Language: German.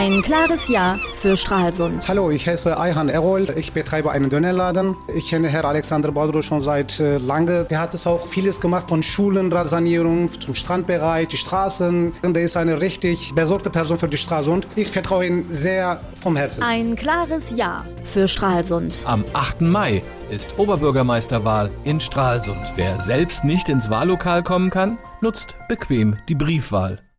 Ein klares Ja für Stralsund. Hallo, ich heiße Ayhan Erol. Ich betreibe einen Dönerladen. Ich kenne Herrn Alexander Badro schon seit äh, lange. Der hat es auch vieles gemacht von Schulen, Sanierung zum Strandbereich, die Straßen. Und er ist eine richtig besorgte Person für die Stralsund. Ich vertraue ihm sehr vom Herzen. Ein klares Ja für Stralsund. Am 8. Mai ist Oberbürgermeisterwahl in Stralsund. Wer selbst nicht ins Wahllokal kommen kann, nutzt bequem die Briefwahl.